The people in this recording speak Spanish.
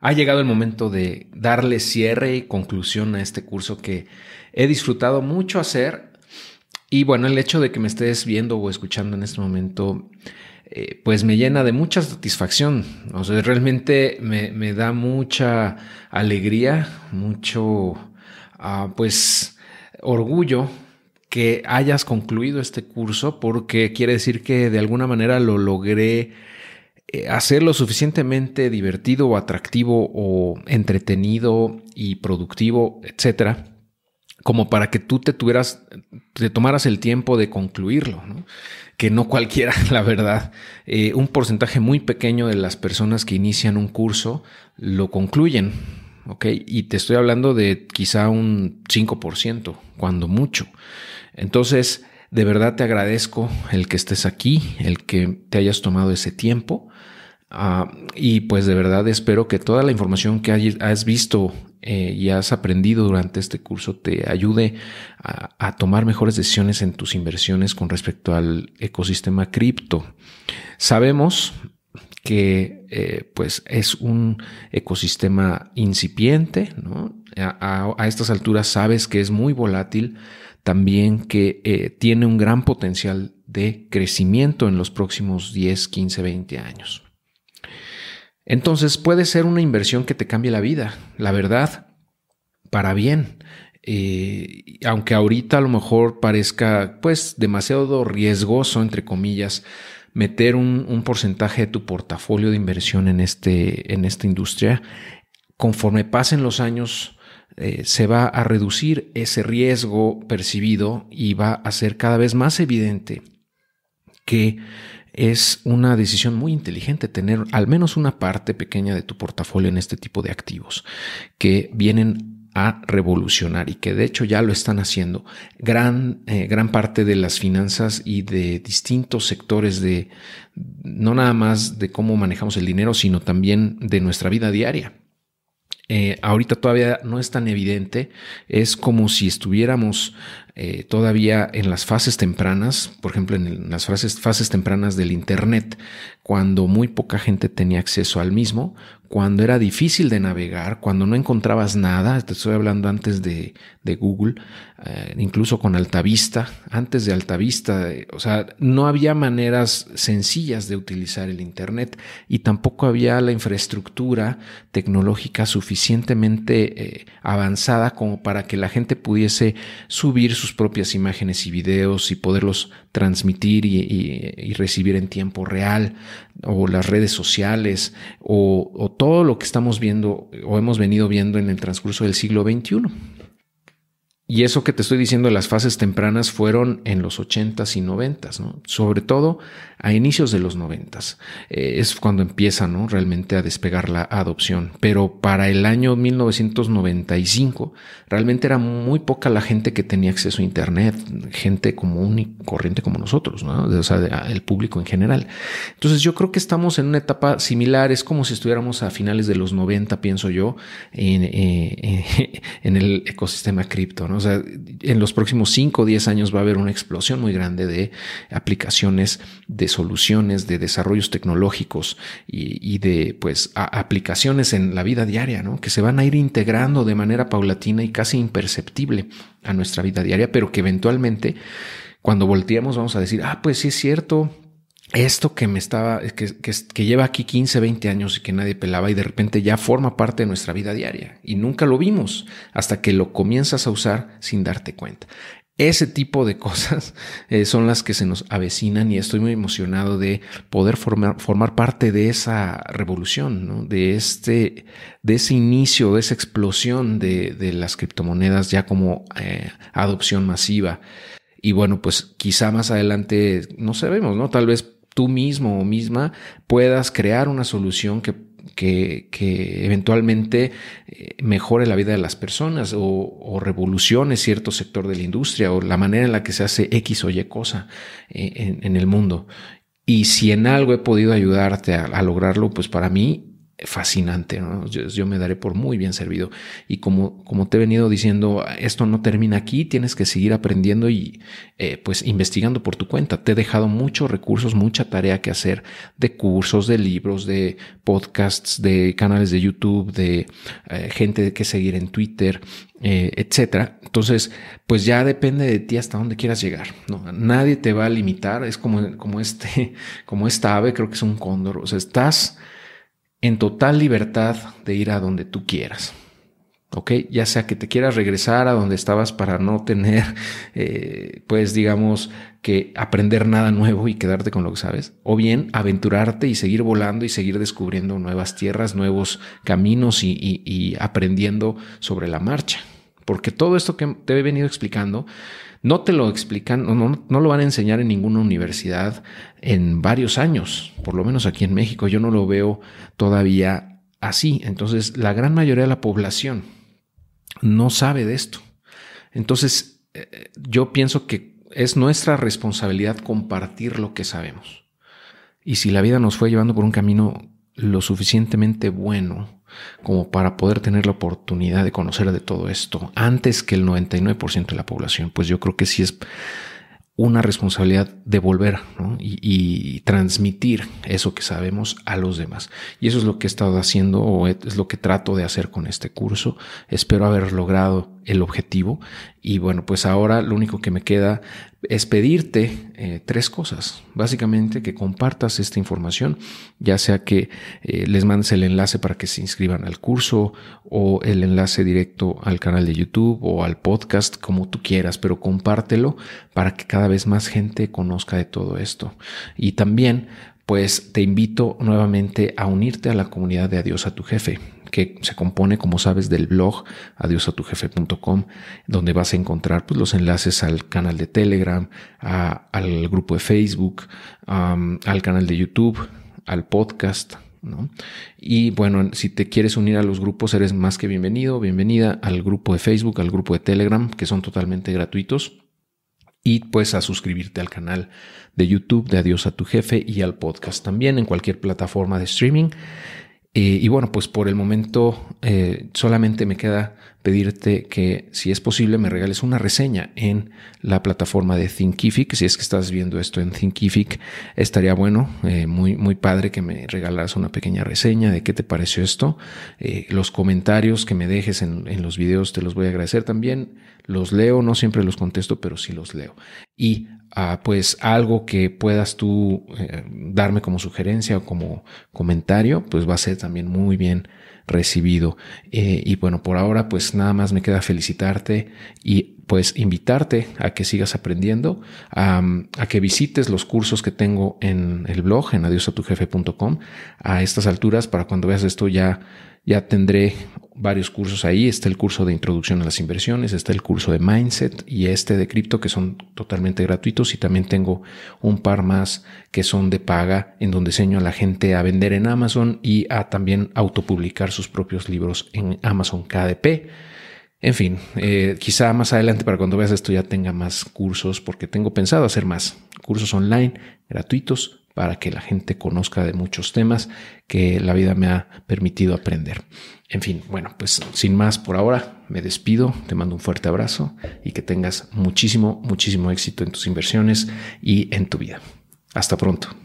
Ha llegado el momento de darle cierre y conclusión a este curso que he disfrutado mucho hacer. Y bueno, el hecho de que me estés viendo o escuchando en este momento, eh, pues me llena de mucha satisfacción. O sea, realmente me, da mucha alegría, mucho, ah, pues, orgullo que hayas concluido este curso porque quiere decir que de alguna manera lo logré eh, hacer lo suficientemente divertido o atractivo o entretenido y productivo, etcétera, como para que tú te tuvieras, te tomaras el tiempo de concluirlo, que no cualquiera, la verdad. Eh, un porcentaje muy pequeño de las personas que inician un curso lo concluyen, ¿ok? Y te estoy hablando de quizá un 5%, cuando mucho. Entonces, de verdad te agradezco el que estés aquí, el que te hayas tomado ese tiempo. Ah, y pues de verdad espero que toda la información que has visto eh, y has aprendido durante este curso te ayude a, tomar mejores decisiones en tus inversiones con respecto al ecosistema cripto. Sabemos que eh, pues es un ecosistema incipiente, ¿no? a, estas alturas sabes que es muy volátil, también que eh, tiene un gran potencial de crecimiento en los próximos 10, 15, 20 años. Entonces puede ser una inversión que te cambie la vida, la verdad, para bien. Eh, aunque ahorita a lo mejor parezca pues demasiado riesgoso, entre comillas, meter un, porcentaje de tu portafolio de inversión en, este, en esta industria, conforme pasen los años, eh, se va a reducir ese riesgo percibido y va a ser cada vez más evidente que es una decisión muy inteligente tener al menos una parte pequeña de tu portafolio en este tipo de activos que vienen a revolucionar y que de hecho ya lo están haciendo. Gran, eh, gran parte de las finanzas y de distintos sectores de no nada más de cómo manejamos el dinero, sino también de nuestra vida diaria. Eh, ahorita todavía no es tan evidente, es como si estuviéramos eh, todavía en las fases tempranas, por ejemplo, en las fases, fases tempranas del Internet, cuando muy poca gente tenía acceso al mismo, cuando era difícil de navegar, cuando no encontrabas nada, te estoy hablando antes de, Google, eh, incluso con Altavista, antes de Altavista, eh, o sea, no había maneras sencillas de utilizar el Internet y tampoco había la infraestructura tecnológica suficientemente avanzada como para que la gente pudiese subir sus propias imágenes y videos y poderlos transmitir y, recibir en tiempo real, o las redes sociales, o, o todo lo que estamos viendo o hemos venido viendo en el transcurso del siglo XXI. Y eso que te estoy diciendo las fases tempranas fueron en los 80s y 90s, ¿no? sobre todo a inicios de los 90s. Eh, es cuando empieza ¿no? realmente a despegar la adopción. Pero para el año 1995 realmente era muy poca la gente que tenía acceso a Internet, gente común y corriente como nosotros, ¿no? o sea, el público en general. Entonces yo creo que estamos en una etapa similar, es como si estuviéramos a finales de los 90, pienso yo, eh, en el ecosistema cripto. ¿no? O sea, en los próximos 5 o 10 años va a haber una explosión muy grande de aplicaciones, de soluciones, de desarrollos tecnológicos y, de pues aplicaciones en la vida diaria, ¿no? Que se van a ir integrando de manera paulatina y casi imperceptible a nuestra vida diaria, pero que eventualmente cuando volteemos vamos a decir, ah, pues sí es cierto, esto que me estaba, que, que, lleva aquí 15, 20 años y que nadie pelaba y de repente ya forma parte de nuestra vida diaria y nunca lo vimos hasta que lo comienzas a usar sin darte cuenta. Ese tipo de cosas eh, son las que se nos avecinan y estoy muy emocionado de poder formar, formar parte de esa revolución, de, este, de ese inicio, de esa explosión de, de las criptomonedas ya como eh, adopción masiva. Y bueno, pues quizá más adelante, no sabemos, ¿no? Tal vez tú mismo o misma puedas crear una solución que, que, eventualmente eh, mejore la vida de las personas o, revolucione cierto sector de la industria o la manera en la que se hace X o Y cosa eh, en, el mundo. Y si en algo he podido ayudarte a, lograrlo, pues para mí fascinante. Yo, me daré por muy bien servido. Y como, como te he venido diciendo, esto no termina aquí, tienes que seguir aprendiendo y eh, pues investigando por tu cuenta. Te he dejado muchos recursos, mucha tarea que hacer de cursos, de libros, de podcasts, de canales de YouTube, de eh, gente que seguir en Twitter, eh, etcétera. Entonces, pues ya depende de ti hasta dónde quieras llegar. ¿no? Nadie te va a limitar. Es como, como este, como esta ave, creo que es un cóndor. O sea, estás en total libertad de ir a donde tú quieras. ¿Ok? Ya sea que te quieras regresar a donde estabas para no tener, eh, pues digamos, que aprender nada nuevo y quedarte con lo que sabes, o bien aventurarte y seguir volando y seguir descubriendo nuevas tierras, nuevos caminos y, y aprendiendo sobre la marcha. Porque todo esto que te he venido explicando no te lo explican, no, no, lo van a enseñar en ninguna universidad en varios años, por lo menos aquí en México. Yo no lo veo todavía así. Entonces, la gran mayoría de la población no sabe de esto. Entonces, eh, yo pienso que es nuestra responsabilidad compartir lo que sabemos. Y si la vida nos fue llevando por un camino lo suficientemente bueno como para poder tener la oportunidad de conocer de todo esto antes que el 99% de la población, pues yo creo que sí es una responsabilidad devolver y, y, transmitir eso que sabemos a los demás. Y eso es lo que he estado haciendo o es lo que trato de hacer con este curso. Espero haber logrado el objetivo. Y bueno, pues ahora lo único que me queda es pedirte eh, tres cosas. Básicamente que compartas esta información, ya sea que eh, les mandes el enlace para que se inscriban al curso o el enlace directo al canal de YouTube o al podcast, como tú quieras, pero compártelo para que cada vez más gente conozca de todo esto. Y también pues te invito nuevamente a unirte a la comunidad de Adiós a tu jefe, que se compone, como sabes, del blog adiosatujefe.com, donde vas a encontrar pues, los enlaces al canal de Telegram, al grupo de Facebook, al canal de YouTube, al podcast. Y bueno, si te quieres unir a los grupos, eres más que bienvenido, bienvenida al grupo de Facebook, al grupo de Telegram, que son totalmente gratuitos y pues a suscribirte al canal de YouTube de Adiós a tu jefe y al podcast también en cualquier plataforma de streaming. Eh, y bueno, pues por el momento eh, solamente me queda pedirte que si es posible me regales una reseña en la plataforma de Thinkific. Si es que estás viendo esto en Thinkific, estaría bueno, eh, muy, muy padre que me regalaras una pequeña reseña de qué te pareció esto. los comentarios que me dejes en, en los videos te los voy a agradecer también. Los leo, no siempre los contesto, pero sí los leo. Y pues algo que puedas tú eh, darme como sugerencia o como comentario, pues va a ser también muy bien recibido. Eh, y bueno, por ahora pues nada más me queda felicitarte y pues invitarte a que sigas aprendiendo, a, que visites los cursos que tengo en el blog, en adiosatujefe.com. A estas alturas, para cuando veas esto ya ya tendré varios cursos ahí. Está el curso de introducción a las inversiones, está el curso de mindset y este de cripto que son totalmente gratuitos y también tengo un par más que son de paga en donde enseño a la gente a vender en Amazon y a también autopublicar sus propios libros en Amazon KDP. En fin, eh, quizá más adelante para cuando veas esto ya tenga más cursos porque tengo pensado hacer más cursos online gratuitos para que la gente conozca de muchos temas que la vida me ha permitido aprender. En fin, bueno, pues sin más por ahora, me despido, te mando un fuerte abrazo y que tengas muchísimo, muchísimo éxito en tus inversiones y en tu vida. Hasta pronto.